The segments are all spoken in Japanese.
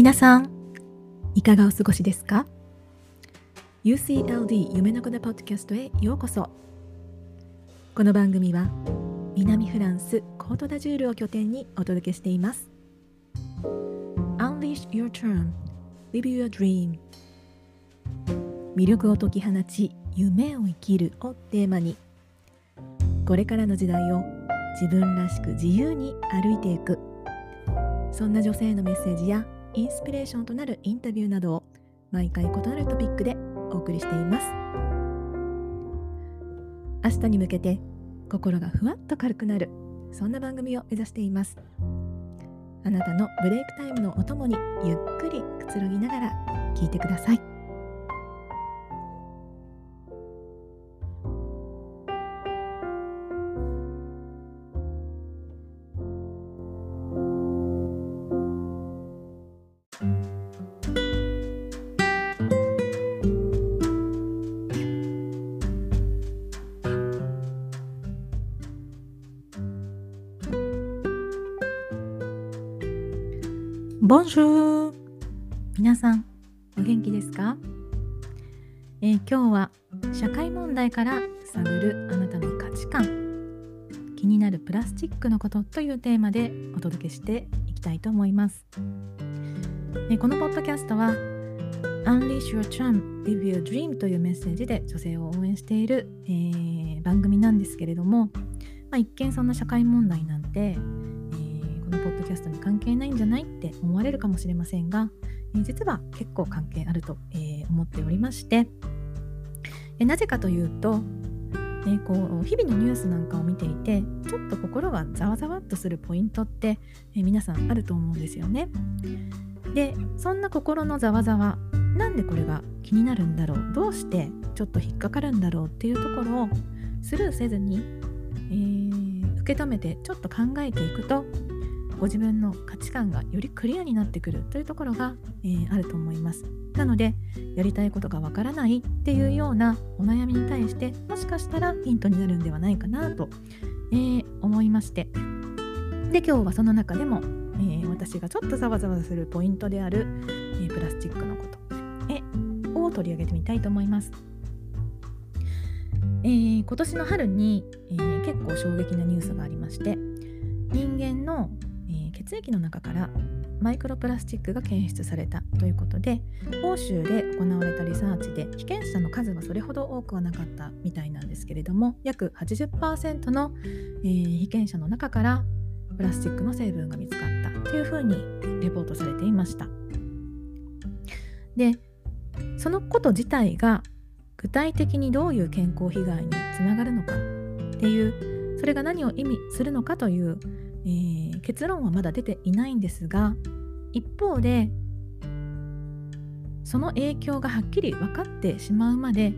皆さんいかがお過ごしですか？UCLD 夢の子のポッドキャストへようこそ。この番組は南フランスコートダジュールを拠点にお届けしています。Unleash your term Live your dream. 魅力を解き放ち夢を生きるをテーマにこれからの時代を自分らしく自由に歩いていく。そんな女性のメッセージやインスピレーションとなるインタビューなどを毎回異なるトピックでお送りしています。明日に向けて心がふわっと軽くなるそんな番組を目指しています。あなたのブレイクタイムのお供にゆっくりくつろぎながら聞いてください。皆さんお元気ですか、えー今日は社会問題から探るあなたの価値観。気になるプラスチックのことというテーマでお届けしていきたいと思います、えーこのポッドキャストは Unleash Your Charm, Live Your Dream というメッセージで女性を応援している、えー番組なんですけれども、まあ、一見そんな社会問題なんて、えーこのポッドキャストに関係ないんじゃないって思われるかもしれませんが、えー実は結構関係あると、えー思っておりまして、えなぜかというと、えこう日々のニュースなんかを見ていてちょっと心がざわざわっとするポイントって、え皆さんあると思うんですよね。でそんな心のざわざわなんでこれが気になるんだろう？どうしてちょっと引っかかるんだろうっていうところをスルーせずに、えー受け止めてちょっと考えていくとご自分の価値観がよりクリアになってくるというところが、えーあると思います。なのでやりたいことがわからないっていうようなお悩みに対してもしかしたらヒントになるんではないかなと、えー思いましてで今日はその中でも、えー私がちょっとざわざわするポイントである、えプラスチックのことえを取り上げてみたいと思います。え今年の春に、え結構衝撃なニュースがありまして人間の、血液の中からマイクロプラスチックが検出されたということで欧州で行われたリサーチで被験者の数はそれほど多くはなかったみたいなんですけれども約80%の、えー被験者の中からプラスチックの成分が見つかったというふうにレポートされていました。でそのこと自体が具体的にどういう健康被害につながるのかっていうそれが何を意味するのかという、えー結論はまだ出ていないんですが一方でその影響がはっきり分かってしまうまで、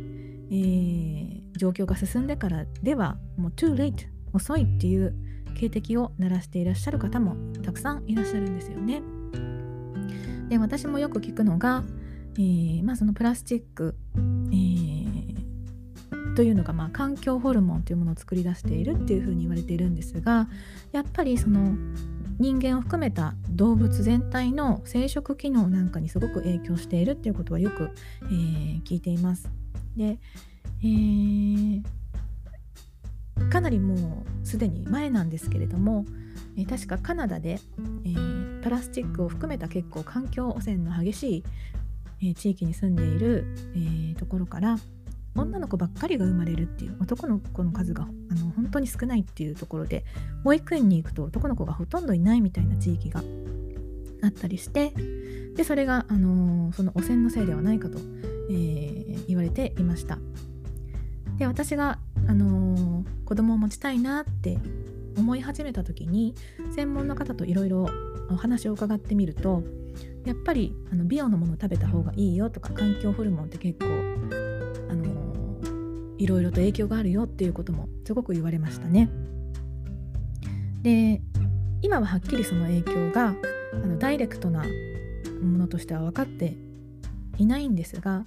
えー状況が進んでからではもう too late 遅いっていう警笛を鳴らしていらっしゃる方もたくさんいらっしゃるんですよね。で私もよく聞くのが、えーまあ、そのプラスチック、えーというのが、まあ、環境ホルモンというものを作り出しているっていうふうに言われているんですがやっぱりその人間を含めた動物全体の生殖機能なんかにすごく影響しているっていうことはよく、えー聞いています。で、えーかなりもうすでに前なんですけれども、えー確かカナダで、えープラスチックを含めた結構環境汚染の激しい、えー地域に住んでいる、えーところから女の子ばっかりが生まれるっていう男の子の数があの本当に少ないっていうところで保育園に行くと男の子がほとんどいないみたいな地域があったりしてでそれが、あのーその汚染のせいではないかと、えー言われていました。で私が、あのー子供を持ちたいなって思い始めた時に専門の方といろいろお話を伺ってみるとやっぱりあの美容のものを食べた方がいいよとか環境ホルモンって結構いろいろと影響があるよっていうこともすごく言われましたね。で今ははっきりその影響があのダイレクトなものとしては分かっていないんですが、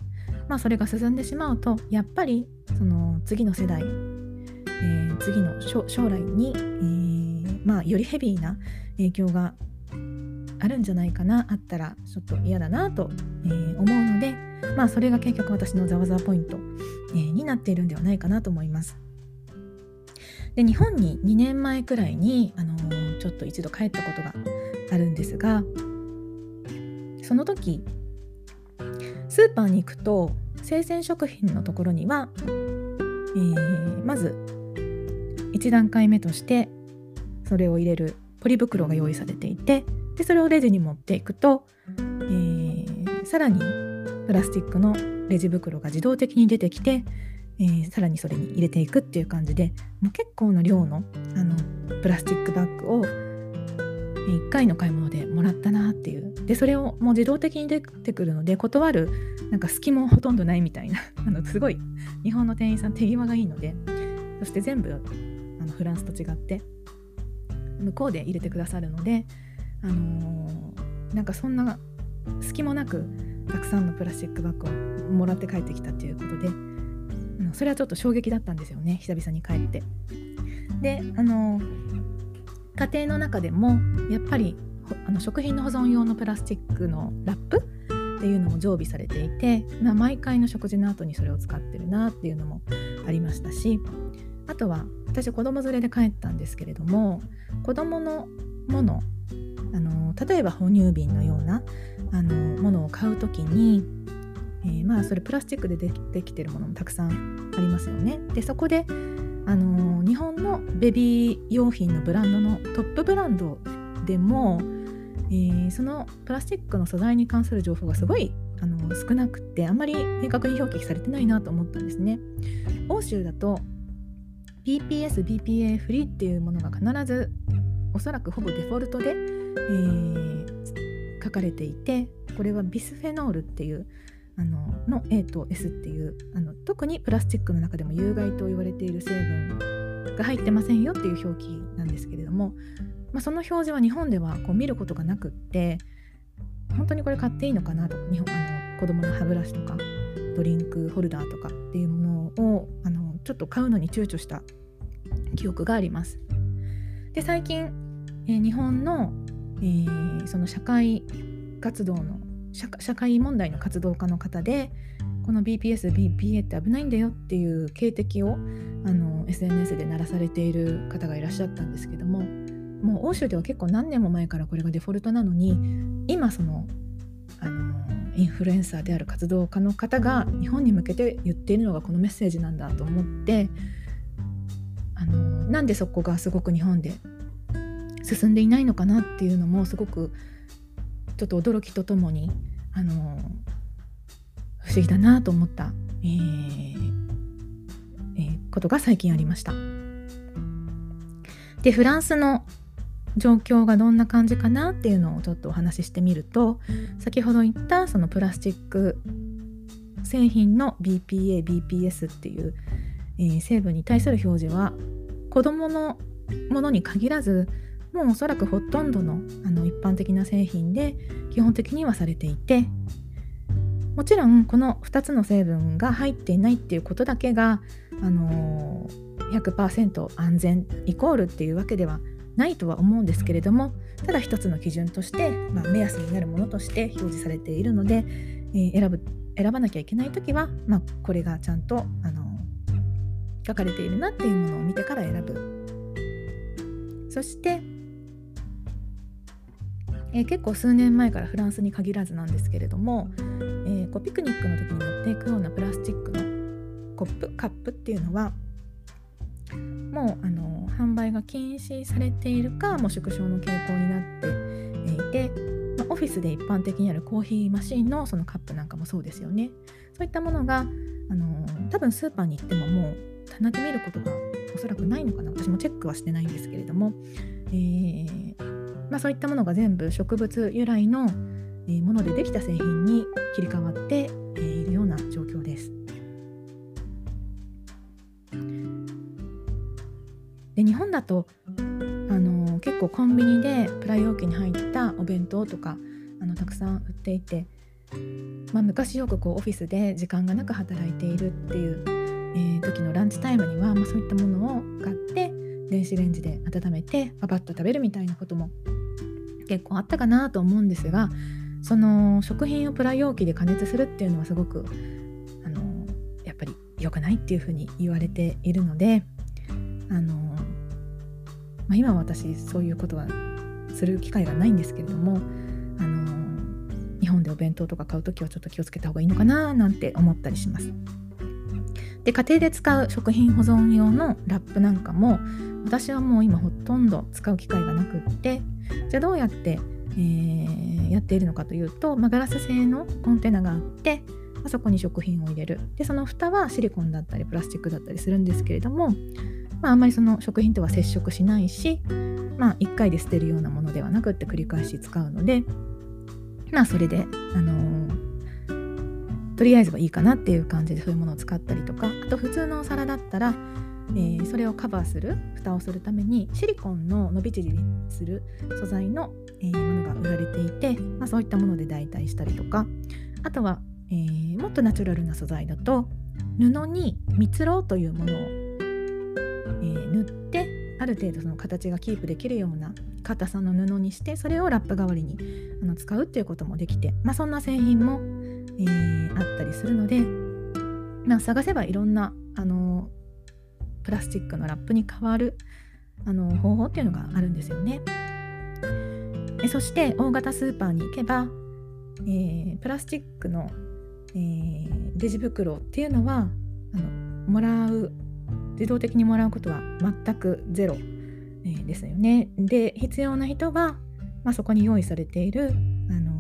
まあ、それが進んでしまうとやっぱりその次の世代、えー次の将来に、えーまあ、よりヘビーな影響があるんじゃないかなあったらちょっと嫌だなと、えー、思うのでまあそれが結局私のざわざわポイント、えー、になっているんではないかなと思います。で日本に2年前くらいに、あのー、ちょっと一度帰ったことがあるんですがその時スーパーに行くと生鮮食品のところには、えー、まず1段階目としてそれを入れるポリ袋が用意されていてでそれをレジに持っていくと、えー、さらにプラスチックのレジ袋が自動的に出てきて、えー、さらにそれに入れていくっていう感じでもう結構な量のあのプラスチックバッグを1回の買い物でもらったなっていう。でそれをもう自動的に出てくるので断るなんか隙もほとんどないみたいな。あのすごい日本の店員さん手際がいいのでそして全部あのフランスと違って向こうで入れてくださるので、あのー、なんかそんな隙もなくたくさんのプラスチックバッグをもらって帰ってきたっていうことで、うん、それはちょっと衝撃だったんですよね久々に帰って。であの、家庭の中でもやっぱりあの食品の保存用のプラスチックのラップっていうのも常備されていて、まあ、毎回の食事の後にそれを使ってるなっていうのもありましたしあとは私子供連れで帰ったんですけれども子供のもの例えば哺乳瓶のようなあのものを買う時に、えー、まあそれプラスチックででできてるものもたくさんありますよね。でそこであの日本のベビー用品のブランドのトップブランドでも、えー、そのプラスチックの素材に関する情報がすごいあの少なくてあんまり明確に表記されてないなと思ったんですね。欧州だと BPS、BPA フリーっていうものが必ずおそらくほぼデフォルトで、えー、書かれていてこれはビスフェノールっていうあのの A と S っていうあの特にプラスチックの中でも有害と言われている成分が入ってませんよっていう表記なんですけれども、まあ、その表示は日本ではこう見ることがなくって本当にこれ買っていいのかなと日本あの子供の歯ブラシとかドリンクホルダーとかっていうものをあのちょっと買うのに躊躇した記憶があります。で最近、えー、日本の、えー、その社会活動の社会問題の活動家の方でこの BPS、BPA って危ないんだよっていう警笛をあの SNS で鳴らされている方がいらっしゃったんですけどももう欧州では結構何年も前からこれがデフォルトなのに今そのあのインフルエンサーである活動家の方が日本に向けて言っているのがこのメッセージなんだと思ってあのなんでそこがすごく日本で進んでいないのかなっていうのもすごくちょっと驚きとともにあの不思議だなと思った、えーえー、ことが最近ありました。でフランスの状況がどんな感じかなっていうのをちょっとお話ししてみると先ほど言ったそのプラスチック製品の BPA、BPS っていう、えー、成分に対する表示は子どものものに限らずもうおそらくほとんどのあの一般的な製品で基本的にはされていてもちろんこの2つの成分が入っていないっていうことだけが、あのー、100%安全イコールっていうわけではないとは思うんですけれどもただ一つの基準として、まあ、目安になるものとして表示されているので、えー、選ぶ選ばなきゃいけない時は、まあ、これがちゃんと、あのー、書かれているなっていうものを見てから選ぶ。そしてえー、結構数年前からフランスに限らずなんですけれども、えー、こうピクニックの時に持っていくようなプラスチックのコップカップっていうのはもうあの販売が禁止されているかもう縮小の傾向になっていて、まあ、オフィスで一般的にあるコーヒーマシンのそのカップなんかもそうですよね。そういったものがあの多分スーパーに行ってももう棚で見ることがおそらくないのかな。私もチェックはしてないんですけれども、えーまあ、そういったものが全部植物由来のものでできた製品に切り替わっているような状況です。で日本だとあの結構コンビニでプライ容器に入ったお弁当とかあのたくさん売っていて、まあ、昔よくこうオフィスで時間がなく働いているっていう、えー、時のランチタイムには、まあ、そういったものを買って電子レンジで温めてパパッと食べるみたいなことも結構あったかなと思うんですがその食品をプラ容器で加熱するっていうのはすごくあのやっぱり良くないっていうふうに言われているのであの、まあ、今は私そういうことはする機会がないんですけれどもあの日本でお弁当とか買う時はちょっと気をつけた方がいいのかななんて思ったりします。で家庭で使う食品保存用のラップなんかも私はもう今ほとんど使う機会がなくってじゃあどうやって、えー、やっているのかというと、まあ、ガラス製のコンテナがあってあそこに食品を入れる。でその蓋はシリコンだったりプラスチックだったりするんですけれども、まあ、あんまりその食品とは接触しないし、まあ、1回で捨てるようなものではなくって繰り返し使うのでまあそれで、あのー、とりあえずはいいかなっていう感じでそういうものを使ったりとかあと普通のお皿だったらえー、それをカバーする蓋をするためにシリコンの伸び縮みする素材の、えー、ものが売られていて、まあ、そういったもので代替したりとかあとは、えー、もっとナチュラルな素材だと布に蜜ろうというものを、え塗ってある程度その形がキープできるような硬さの布にしてそれをラップ代わりにあの使うっていうこともできて、まあ、そんな製品も、えあったりするので、まあ、探せばいろんなあのプラスチックのラップに変わるあの方法っていうのがあるんですよね。えそして大型スーパーに行けば、えー、プラスチックの、えー、レジ袋っていうのはあのもらう自動的にもらうことは全くゼロ、えー、ですよね。で必要な人は、まあ、そこに用意されている、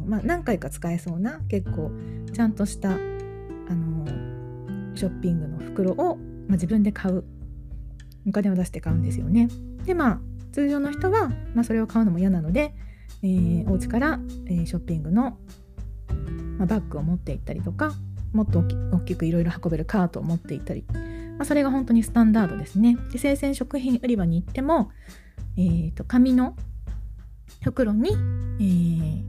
まあ、何回か使えそうな結構ちゃんとしたあのショッピングの袋を、まあ、自分で買うお金を出して買うんですよね。でまあ通常の人は、まあ、それを買うのも嫌なので、えー、お家から、えー、ショッピングの、まあ、バッグを持って行ったりとかもっと大きくいろいろ運べるカートを持って行ったり、まあ、それが本当にスタンダードですね。で生鮮食品売り場に行っても、えーと、紙の袋に、えー、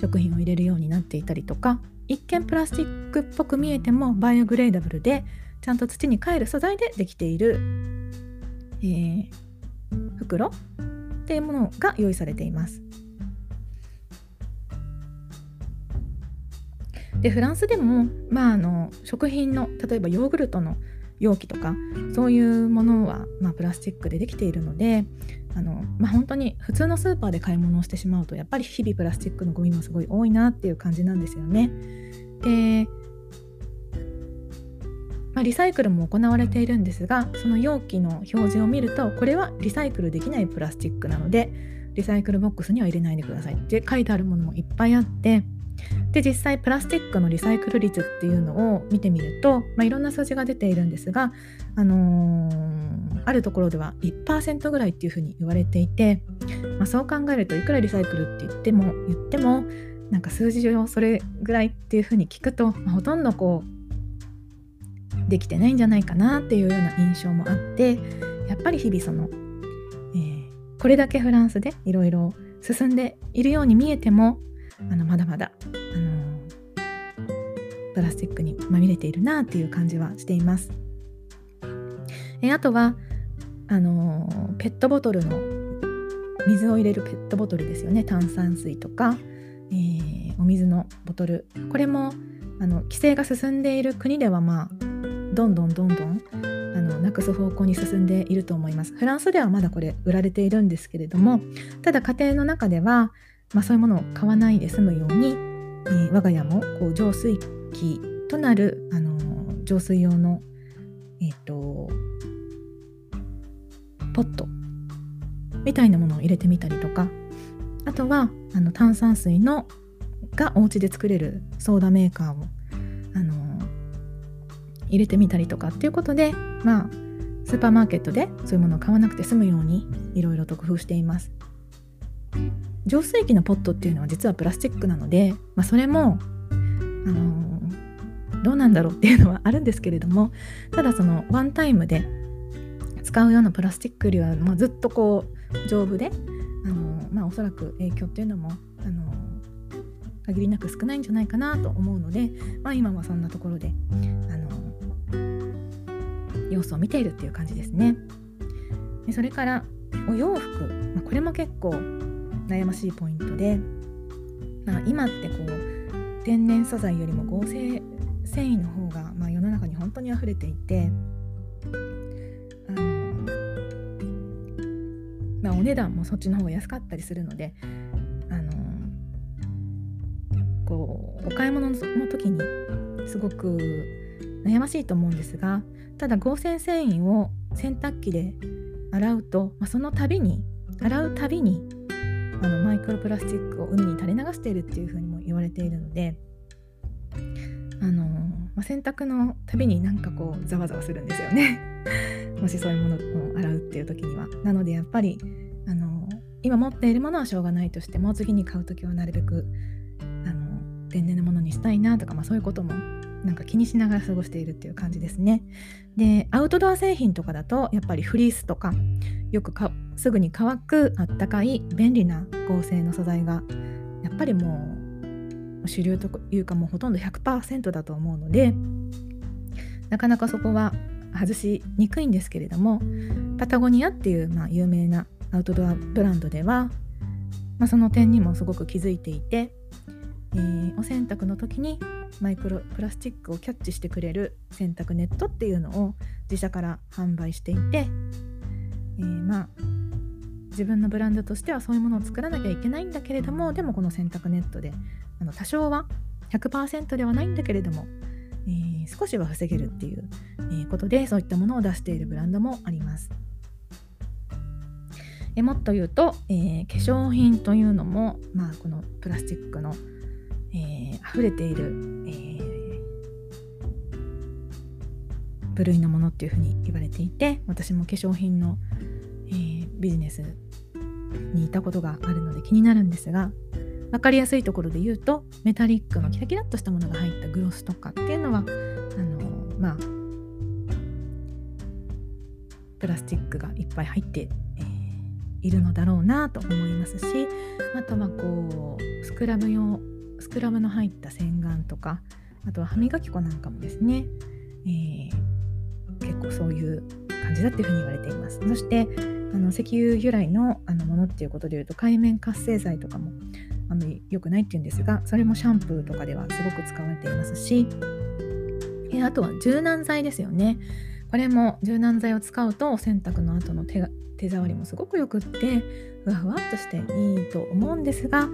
食品を入れるようになっていたりとか一見プラスチックっぽく見えてもバイオグレーダブルでちゃんと土に帰る素材でできている、えー、袋っていうものが用意されています。でフランスでも、まあ、あの食品の例えばヨーグルトの容器とかそういうものは、まあ、プラスチックでできているのであの、まあ、本当に普通のスーパーで買い物をしてしまうとやっぱり日々プラスチックのゴミもすごい多いなっていう感じなんですよね。でまあ、リサイクルも行われているんですがその容器の表示を見るとこれはリサイクルできないプラスチックなのでリサイクルボックスには入れないでくださいって書いてあるものもいっぱいあってで実際プラスチックのリサイクル率っていうのを見てみると、まあ、いろんな数字が出ているんですが、あのー、あるところでは1%ぐらいっていうふうに言われていて、まあ、そう考えるといくらリサイクルって言っても言ってもなんか数字上それぐらいっていうふうに聞くと、まあ、ほとんどこうできてないんじゃないかなっていうような印象もあってやっぱり日々その、えー、これだけフランスでいろいろ進んでいるように見えてもあのまだまだ、あのー、プラスチックにまみれているなっていう感じはしています。えー、あとはあの、ペットボトルの水を入れるペットボトルですよね炭酸水とか、えー、お水のボトルこれもあの規制が進んでいる国ではまあどんどんどんどんあのなくす方向に進んでいると思います。フランスではまだこれ売られているんですけれどもただ家庭の中では、まあ、そういうものを買わないで済むように、えー、我が家もこう浄水器となる、あの、浄水用の、えーと、ポットみたいなものを入れてみたりとかあとはあの炭酸水のがお家で作れるソーダメーカーをあの入れてみたりとかっていうことでまあスーパーマーケットでそういうものを買わなくて済むようにいろいろと工夫しています。浄水器のポットっていうのは実はプラスチックなので、まあ、それも、あのー、どうなんだろうっていうのはあるんですけれどもただそのワンタイムで使うようなプラスチックよりは、まあ、ずっとこう丈夫で、あの、まあ、おそらく影響っていうのも、あの、限りなく少ないんじゃないかなと思うので、まあ、今はそんなところで、あの様子を見ているっていう感じですね。でそれからお洋服、まあ、これも結構悩ましいポイントで、まあ、今ってこう天然素材よりも合成繊維の方が、まあ、世の中に本当に溢れていてお値段もそっちの方が安かったりするのであのこうお買い物の時にすごく悩ましいと思うんですがただ合成繊維を洗濯機で洗うと、まあ、その度に洗うたびにあのマイクロプラスチックを海に垂れ流しているっていうふうにも言われているのであの、まあ、洗濯のたびになんかこうざわざわするんですよね。もしそういうものを洗うっていう時には。なのでやっぱり今持っているものはしょうがないとしても次に買う時はなるべくあの天然のものにしたいなとか、まあ、そういうこともなんか気にしながら過ごしているっていう感じですね。でアウトドア製品とかだとやっぱりフリースとかよくかすぐに乾くあったかい便利な合成の素材がやっぱりもう主流というかもうほとんど100%だと思うのでなかなかそこは外しにくいんですけれどもパタゴニアっていう、まあ、有名なアウトドアブランドでは、まあ、その点にもすごく気づいていて、えー、お洗濯の時にマイクロプラスチックをキャッチしてくれる洗濯ネットっていうのを自社から販売していて、えー、まあ自分のブランドとしてはそういうものを作らなきゃいけないんだけれどもでもこの洗濯ネットであの多少は100%ではないんだけれども、えー、少しは防げるっていう、え、ことでそういったものを出しているブランドもあります。えもっと言うと、えー、化粧品というのも、まあ、このプラスチックの、えー、溢れている、えー、部類のものっていうふうに言われていて私も化粧品の、えー、ビジネスにいたことがあるので気になるんですが分かりやすいところで言うとメタリックのキラキラっとしたものが入ったグロスとかっていうのはあのまあプラスチックがいっぱい入って、えー、いるのだろうなと思いますしあとはこうスクラブ用スクラブの入った洗顔とかあとは歯磨き粉なんかもですね、えー、結構そういう感じだっていうふうに言われています。そしてあの石油由来のあのものっていうことでいうと海面活性剤とかもあまり良くないっていうんですがそれもシャンプーとかではすごく使われていますしえあとは柔軟剤ですよね。これも柔軟剤を使うと洗濯の後の手手触りもすごくよくってふわふわっとしていいと思うんですが、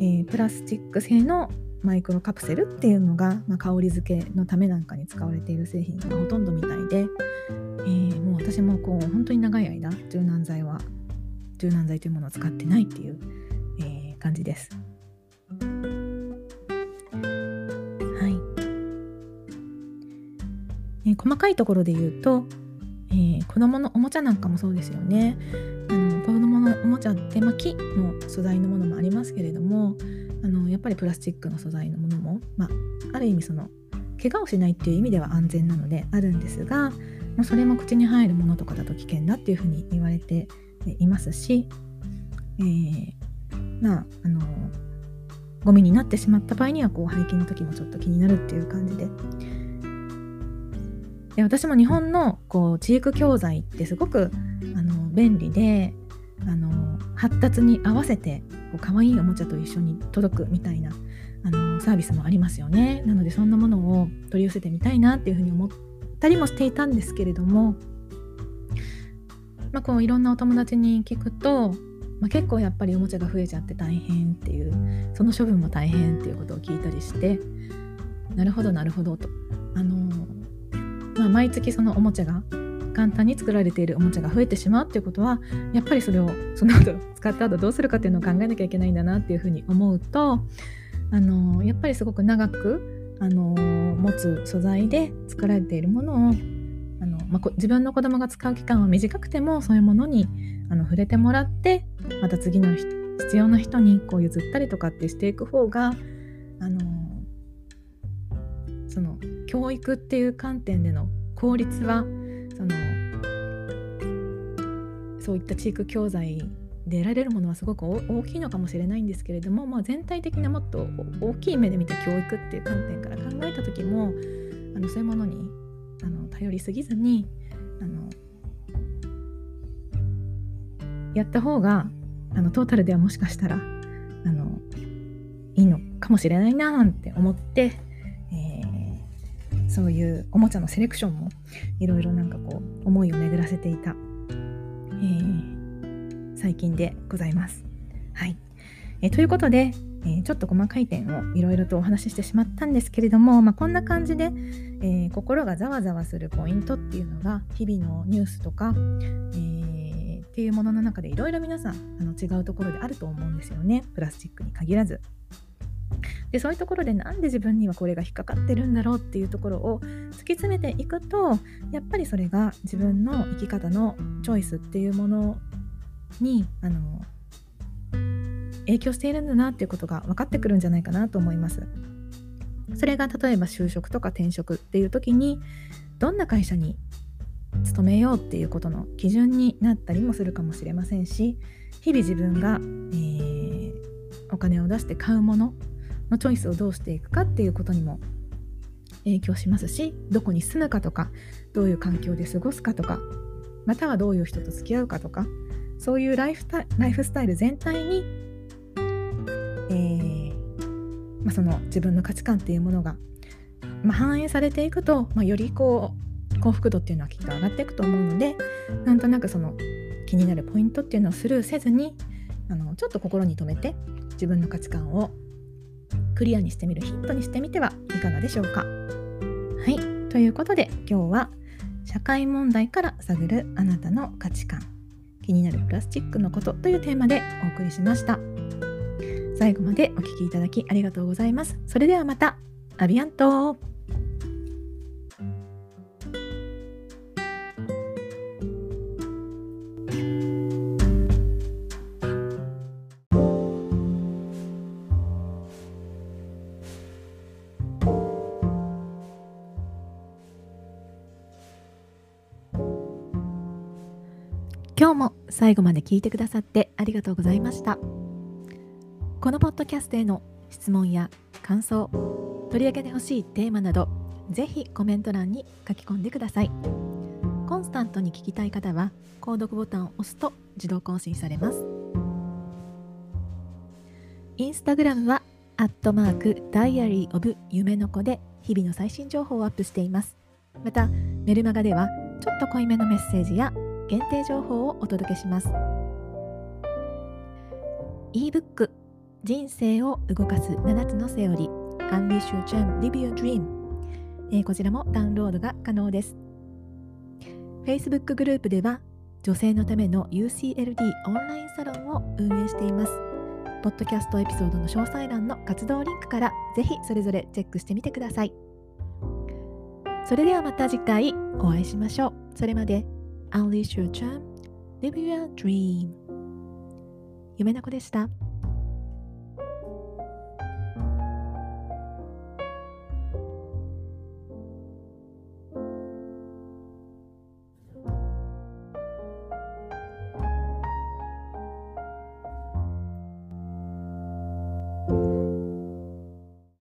えー、プラスチック製のマイクロカプセルっていうのが、まあ、香り付けのためなんかに使われている製品がほとんどみたいで、えー、もう私もこう本当に長い間柔軟剤は柔軟剤というものを使ってないっていう、えー、感じです。えー、細かいところで言うと、えー、子供のおもちゃなんかもそうですよね。あの子供のおもちゃって、まあ、木の素材のものもありますけれどもあのやっぱりプラスチックの素材のものも、まあ、ある意味その怪我をしないっていう意味では安全なのであるんですが、まあ、それも口に入るものとかだと危険だっていうふうに言われていますし、えー、まああのゴミになってしまった場合にはこう廃棄の時もちょっと気になるっていう感じで。で私も日本のこう知育教材ってすごくあの便利であの発達に合わせてこう可愛いおもちゃと一緒に届くみたいなあのサービスもありますよね。なのでそんなものを取り寄せてみたいなっていうふうに思ったりもしていたんですけれども、まあ、こういろんなお友達に聞くと、まあ、結構やっぱりおもちゃが増えちゃって大変っていうその処分も大変っていうことを聞いたりしてなるほどなるほどと。あの、まあ、毎月そのおもちゃが簡単に作られているおもちゃが増えてしまうっていうことはやっぱりそれをその後使った後どうするかっていうのを考えなきゃいけないんだなっていうふうに思うとあのやっぱりすごく長くあの持つ素材で作られているものをあの、まあ、自分の子供が使う期間は短くてもそういうものにあの触れてもらってまた次の必要な人にこう譲ったりとかってしていく方があのその教育っていう観点での効率はそのそういった地域教材で得られるものはすごく大きいのかもしれないんですけれども、まあ、全体的なもっと大きい目で見た教育っていう観点から考えた時もあのそういうものにあの頼りすぎずにあのやった方があのトータルではもしかしたらあのいいのかもしれないななんて思って、そういうおもちゃのセレクションもいろいろなんかこう思いを巡らせていた、えー、最近でございます。はい、えー、ということで、えちょっと細かい点をいろいろとお話ししてしまったんですけれども、まあ、こんな感じで、え心がざわざわするポイントっていうのが日々のニュースとか、えっていうものの中でいろいろ皆さんあの違うところであると思うんですよねプラスチックに限らず。でそういうところでなんで自分にはこれが引っかかってるんだろうっていうところを突き詰めていくとやっぱりそれが自分の生き方のチョイスっていうものにあの影響しているんだなっていうことが分かってくるんじゃないかなと思います。それが例えば就職とか転職っていう時にどんな会社に勤めようっていうことの基準になったりもするかもしれませんし日々自分が、えー、お金を出して買うもののチョイスをどうしていくかっていうことにも影響しますしどこに住むかとかどういう環境で過ごすかとかまたはどういう人と付き合うかとかそういうライフライフスタイル全体に、えーまあ、その自分の価値観っていうものが、まあ、反映されていくと、まあ、よりこう幸福度っていうのはきっと上がっていくと思うのでなんとなくその気になるポイントっていうのをスルーせずにあのちょっと心に留めて自分の価値観をクリアにしてみるヒントにしてみてはいかがでしょうか。はいということで今日は社会問題から探るあなたの価値観気になるプラスチックのことというテーマでお送りしました。最後までお聴きいただきありがとうございます。それではまた。アビアント今日も最後まで聞いてくださってありがとうございました。このポッドキャストへの質問や感想取り上げてほしいテーマなどぜひコメント欄に書き込んでください。コンスタントに聞きたい方は購読ボタンを押すと自動更新されます。インスタグラムはアットマークダイアリーオブ夢の子で日々の最新情報をアップしています。またメルマガではちょっと濃いめのメッセージや限定情報をお届けします。ebook 人生を動かす7つのセオリー Unleash Your Charm Live Your Dream、えー、こちらもダウンロードが可能です。Facebook グループでは女性のための UCLD オンラインサロンを運営しています。ポッドキャストエピソードの詳細欄の活動リンクからぜひそれぞれチェックしてみてください。それではまた次回お会いしましょう。それまで。Unleash your charm, live your dream 夢の子でした。